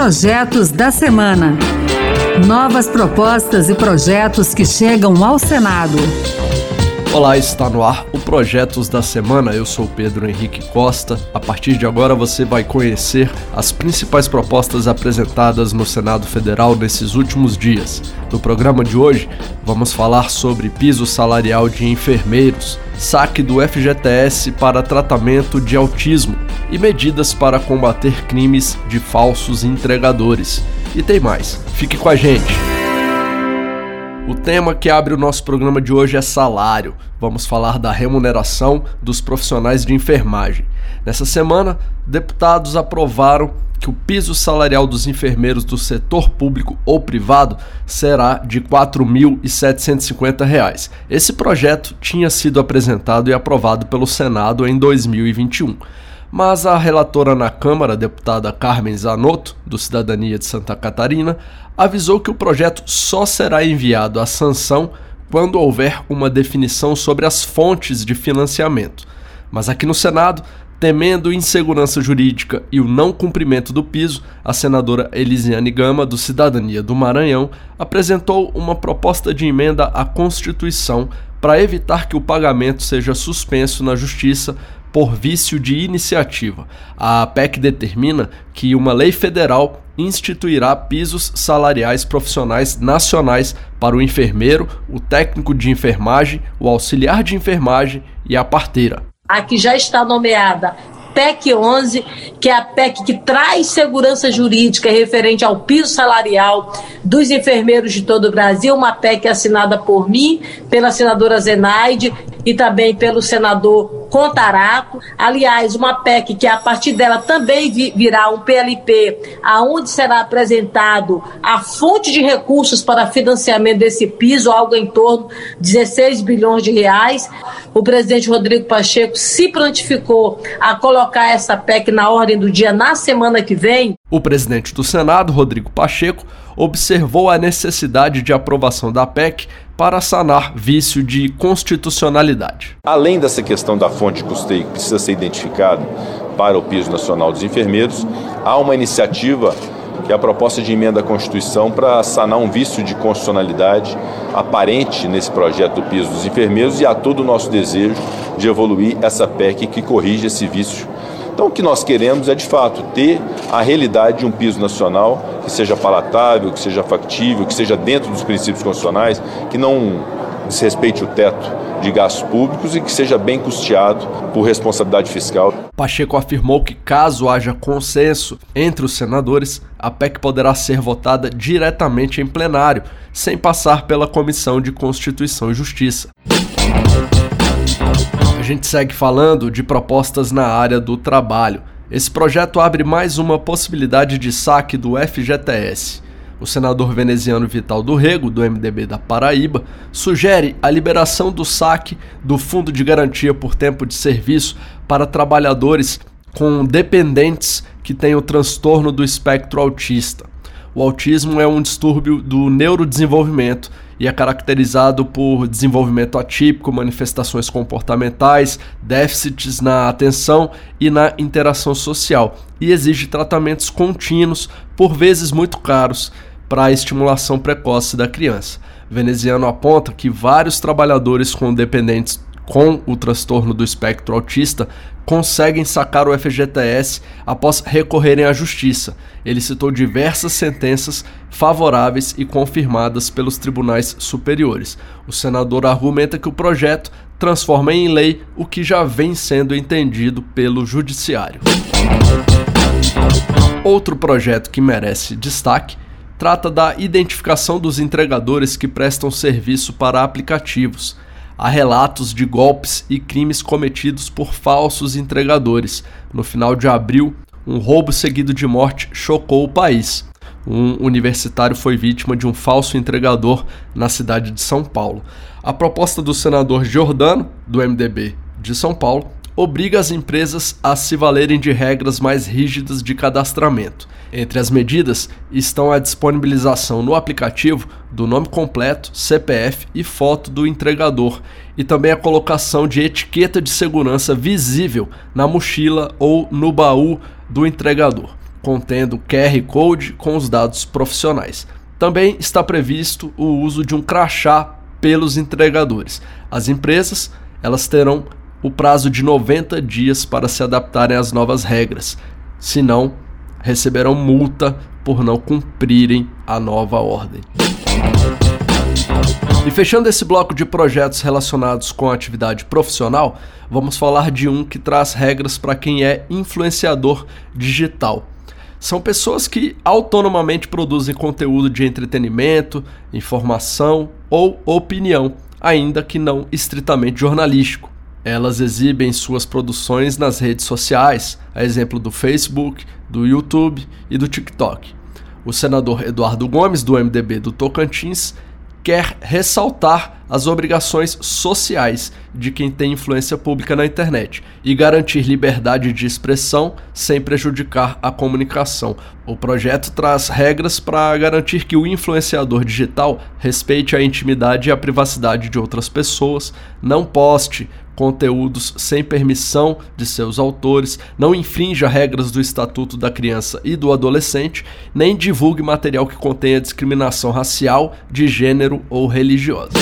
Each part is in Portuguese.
Projetos da Semana. Novas propostas e projetos que chegam ao Senado. Olá, está no ar o Projetos da Semana. Eu sou Pedro Henrique Costa. A partir de agora você vai conhecer as principais propostas apresentadas no Senado Federal nesses últimos dias. No programa de hoje, vamos falar sobre piso salarial de enfermeiros, saque do FGTS para tratamento de autismo e medidas para combater crimes de falsos entregadores. E tem mais. Fique com a gente. O tema que abre o nosso programa de hoje é salário. Vamos falar da remuneração dos profissionais de enfermagem. Nessa semana, deputados aprovaram que o piso salarial dos enfermeiros do setor público ou privado será de R$ 4.750. Esse projeto tinha sido apresentado e aprovado pelo Senado em 2021 mas a relatora na Câmara, deputada Carmen Zanotto, do Cidadania de Santa Catarina, avisou que o projeto só será enviado à sanção quando houver uma definição sobre as fontes de financiamento. Mas aqui no Senado, temendo insegurança jurídica e o não cumprimento do piso, a senadora Elisiane Gama, do Cidadania do Maranhão, apresentou uma proposta de emenda à Constituição para evitar que o pagamento seja suspenso na Justiça por vício de iniciativa. A PEC determina que uma lei federal instituirá pisos salariais profissionais nacionais para o enfermeiro, o técnico de enfermagem, o auxiliar de enfermagem e a parteira. A que já está nomeada PEC 11, que é a PEC que traz segurança jurídica referente ao piso salarial dos enfermeiros de todo o Brasil, uma PEC assinada por mim, pela senadora Zenaide e também pelo senador Contarato. Aliás, uma PEC que a partir dela também virá um PLP, aonde será apresentado a fonte de recursos para financiamento desse piso, algo em torno de 16 bilhões de reais. O presidente Rodrigo Pacheco se prontificou a colocar essa PEC na ordem do dia na semana que vem. O presidente do Senado, Rodrigo Pacheco, observou a necessidade de aprovação da PEC para sanar vício de constitucionalidade. Além dessa questão da fonte de custeio que precisa ser identificada para o piso nacional dos enfermeiros, há uma iniciativa que é a proposta de emenda à Constituição para sanar um vício de constitucionalidade aparente nesse projeto do piso dos enfermeiros e há todo o nosso desejo de evoluir essa PEC que corrige esse vício então, o que nós queremos é, de fato, ter a realidade de um piso nacional que seja palatável, que seja factível, que seja dentro dos princípios constitucionais, que não desrespeite o teto de gastos públicos e que seja bem custeado por responsabilidade fiscal. Pacheco afirmou que, caso haja consenso entre os senadores, a PEC poderá ser votada diretamente em plenário, sem passar pela Comissão de Constituição e Justiça gente segue falando de propostas na área do trabalho. Esse projeto abre mais uma possibilidade de saque do FGTS. O senador veneziano Vital do Rego, do MDB da Paraíba, sugere a liberação do saque do Fundo de Garantia por Tempo de Serviço para trabalhadores com dependentes que têm o transtorno do espectro autista. O autismo é um distúrbio do neurodesenvolvimento e é caracterizado por desenvolvimento atípico, manifestações comportamentais, déficits na atenção e na interação social, e exige tratamentos contínuos, por vezes muito caros, para a estimulação precoce da criança. Veneziano aponta que vários trabalhadores com dependentes com o transtorno do espectro autista conseguem sacar o FGTS após recorrerem à justiça. Ele citou diversas sentenças favoráveis e confirmadas pelos tribunais superiores. O senador argumenta que o projeto transforma em lei o que já vem sendo entendido pelo judiciário. Outro projeto que merece destaque trata da identificação dos entregadores que prestam serviço para aplicativos há relatos de golpes e crimes cometidos por falsos entregadores. No final de abril, um roubo seguido de morte chocou o país. Um universitário foi vítima de um falso entregador na cidade de São Paulo. A proposta do senador Giordano, do MDB de São Paulo, obriga as empresas a se valerem de regras mais rígidas de cadastramento. Entre as medidas estão a disponibilização no aplicativo do nome completo, CPF e foto do entregador, e também a colocação de etiqueta de segurança visível na mochila ou no baú do entregador. contendo QR Code com os dados profissionais. Também está previsto o uso de um crachá pelos entregadores. As empresas, elas terão o prazo de 90 dias para se adaptarem às novas regras. Senão, receberão multa por não cumprirem a nova ordem. E fechando esse bloco de projetos relacionados com a atividade profissional, vamos falar de um que traz regras para quem é influenciador digital. São pessoas que autonomamente produzem conteúdo de entretenimento, informação ou opinião, ainda que não estritamente jornalístico. Elas exibem suas produções nas redes sociais, a exemplo do Facebook, do YouTube e do TikTok. O senador Eduardo Gomes, do MDB do Tocantins, quer ressaltar as obrigações sociais de quem tem influência pública na internet e garantir liberdade de expressão sem prejudicar a comunicação. O projeto traz regras para garantir que o influenciador digital respeite a intimidade e a privacidade de outras pessoas, não poste conteúdos sem permissão de seus autores, não infrinja regras do Estatuto da Criança e do Adolescente, nem divulgue material que contenha discriminação racial, de gênero ou religiosa.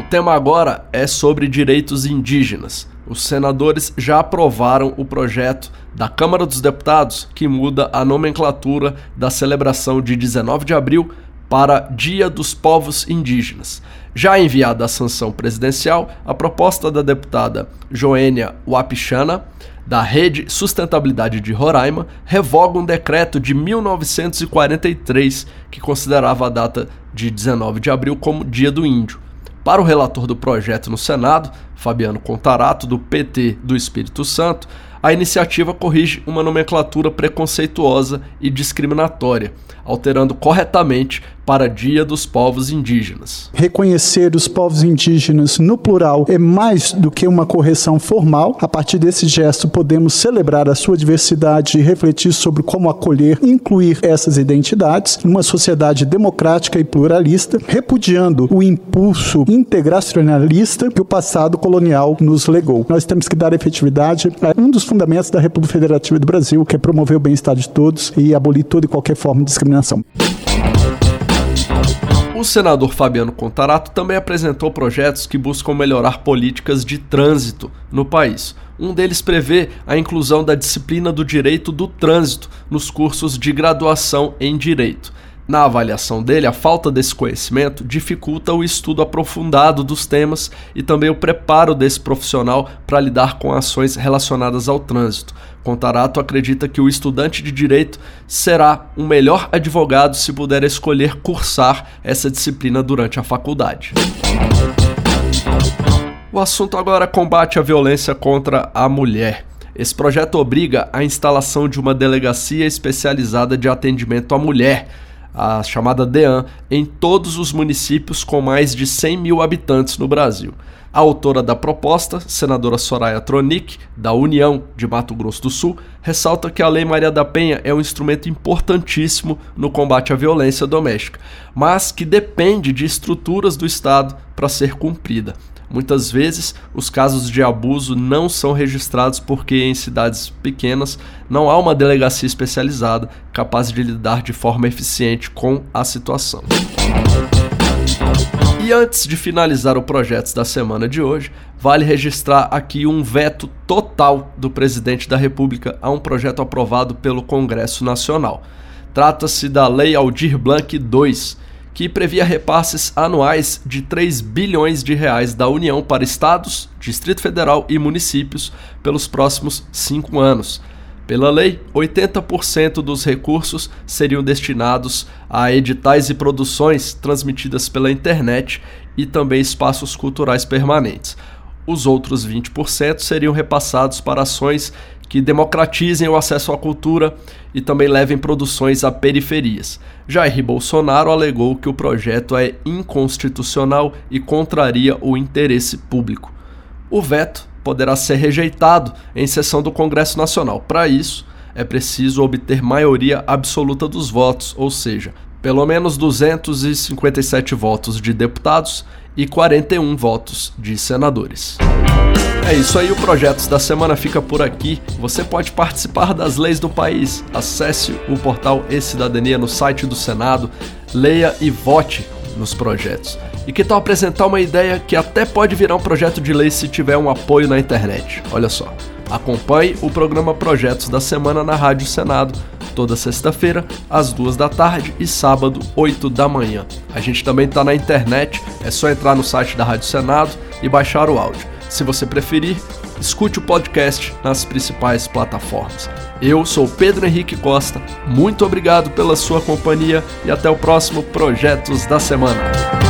O tema agora é sobre direitos indígenas. Os senadores já aprovaram o projeto da Câmara dos Deputados que muda a nomenclatura da celebração de 19 de abril para Dia dos Povos Indígenas. Já enviada à sanção presidencial, a proposta da deputada Joênia Wapichana, da Rede Sustentabilidade de Roraima, revoga um decreto de 1943 que considerava a data de 19 de abril como Dia do Índio. Para o relator do projeto no Senado, Fabiano Contarato, do PT do Espírito Santo, a iniciativa corrige uma nomenclatura preconceituosa e discriminatória, alterando corretamente para Dia dos Povos Indígenas. Reconhecer os povos indígenas no plural é mais do que uma correção formal. A partir desse gesto, podemos celebrar a sua diversidade e refletir sobre como acolher e incluir essas identidades numa sociedade democrática e pluralista, repudiando o impulso integracionalista que o passado colonial nos legou. Nós temos que dar efetividade a um dos fundamentos da República Federativa do Brasil, que é promover o bem-estar de todos e abolir toda e qualquer forma de discriminação. O senador Fabiano Contarato também apresentou projetos que buscam melhorar políticas de trânsito no país. Um deles prevê a inclusão da disciplina do direito do trânsito nos cursos de graduação em direito. Na avaliação dele, a falta desse conhecimento dificulta o estudo aprofundado dos temas e também o preparo desse profissional para lidar com ações relacionadas ao trânsito. Contarato acredita que o estudante de direito será um melhor advogado se puder escolher cursar essa disciplina durante a faculdade. O assunto agora é combate à violência contra a mulher. Esse projeto obriga a instalação de uma delegacia especializada de atendimento à mulher a chamada DEAN, em todos os municípios com mais de 100 mil habitantes no Brasil. A autora da proposta, senadora Soraya Tronic, da União de Mato Grosso do Sul, ressalta que a Lei Maria da Penha é um instrumento importantíssimo no combate à violência doméstica, mas que depende de estruturas do Estado para ser cumprida. Muitas vezes, os casos de abuso não são registrados porque em cidades pequenas não há uma delegacia especializada capaz de lidar de forma eficiente com a situação. E antes de finalizar o projeto da semana de hoje, vale registrar aqui um veto total do presidente da República a um projeto aprovado pelo Congresso Nacional. Trata-se da Lei Aldir Blanc II, que previa repasses anuais de 3 bilhões de reais da União para estados, Distrito Federal e municípios pelos próximos cinco anos. Pela lei, 80% dos recursos seriam destinados a editais e produções transmitidas pela internet e também espaços culturais permanentes. Os outros 20% seriam repassados para ações que democratizem o acesso à cultura e também levem produções a periferias. Jair Bolsonaro alegou que o projeto é inconstitucional e contraria o interesse público. O veto poderá ser rejeitado em sessão do Congresso Nacional. Para isso, é preciso obter maioria absoluta dos votos, ou seja, pelo menos 257 votos de deputados e 41 votos de senadores. É isso aí, o Projetos da Semana fica por aqui. Você pode participar das leis do país. Acesse o portal E-Cidadania no site do Senado, leia e vote nos projetos. E que tal apresentar uma ideia que até pode virar um projeto de lei se tiver um apoio na internet? Olha só. Acompanhe o programa Projetos da Semana na Rádio Senado, toda sexta-feira, às duas da tarde e sábado, 8 da manhã. A gente também está na internet, é só entrar no site da Rádio Senado e baixar o áudio. Se você preferir, escute o podcast nas principais plataformas. Eu sou Pedro Henrique Costa, muito obrigado pela sua companhia e até o próximo Projetos da Semana.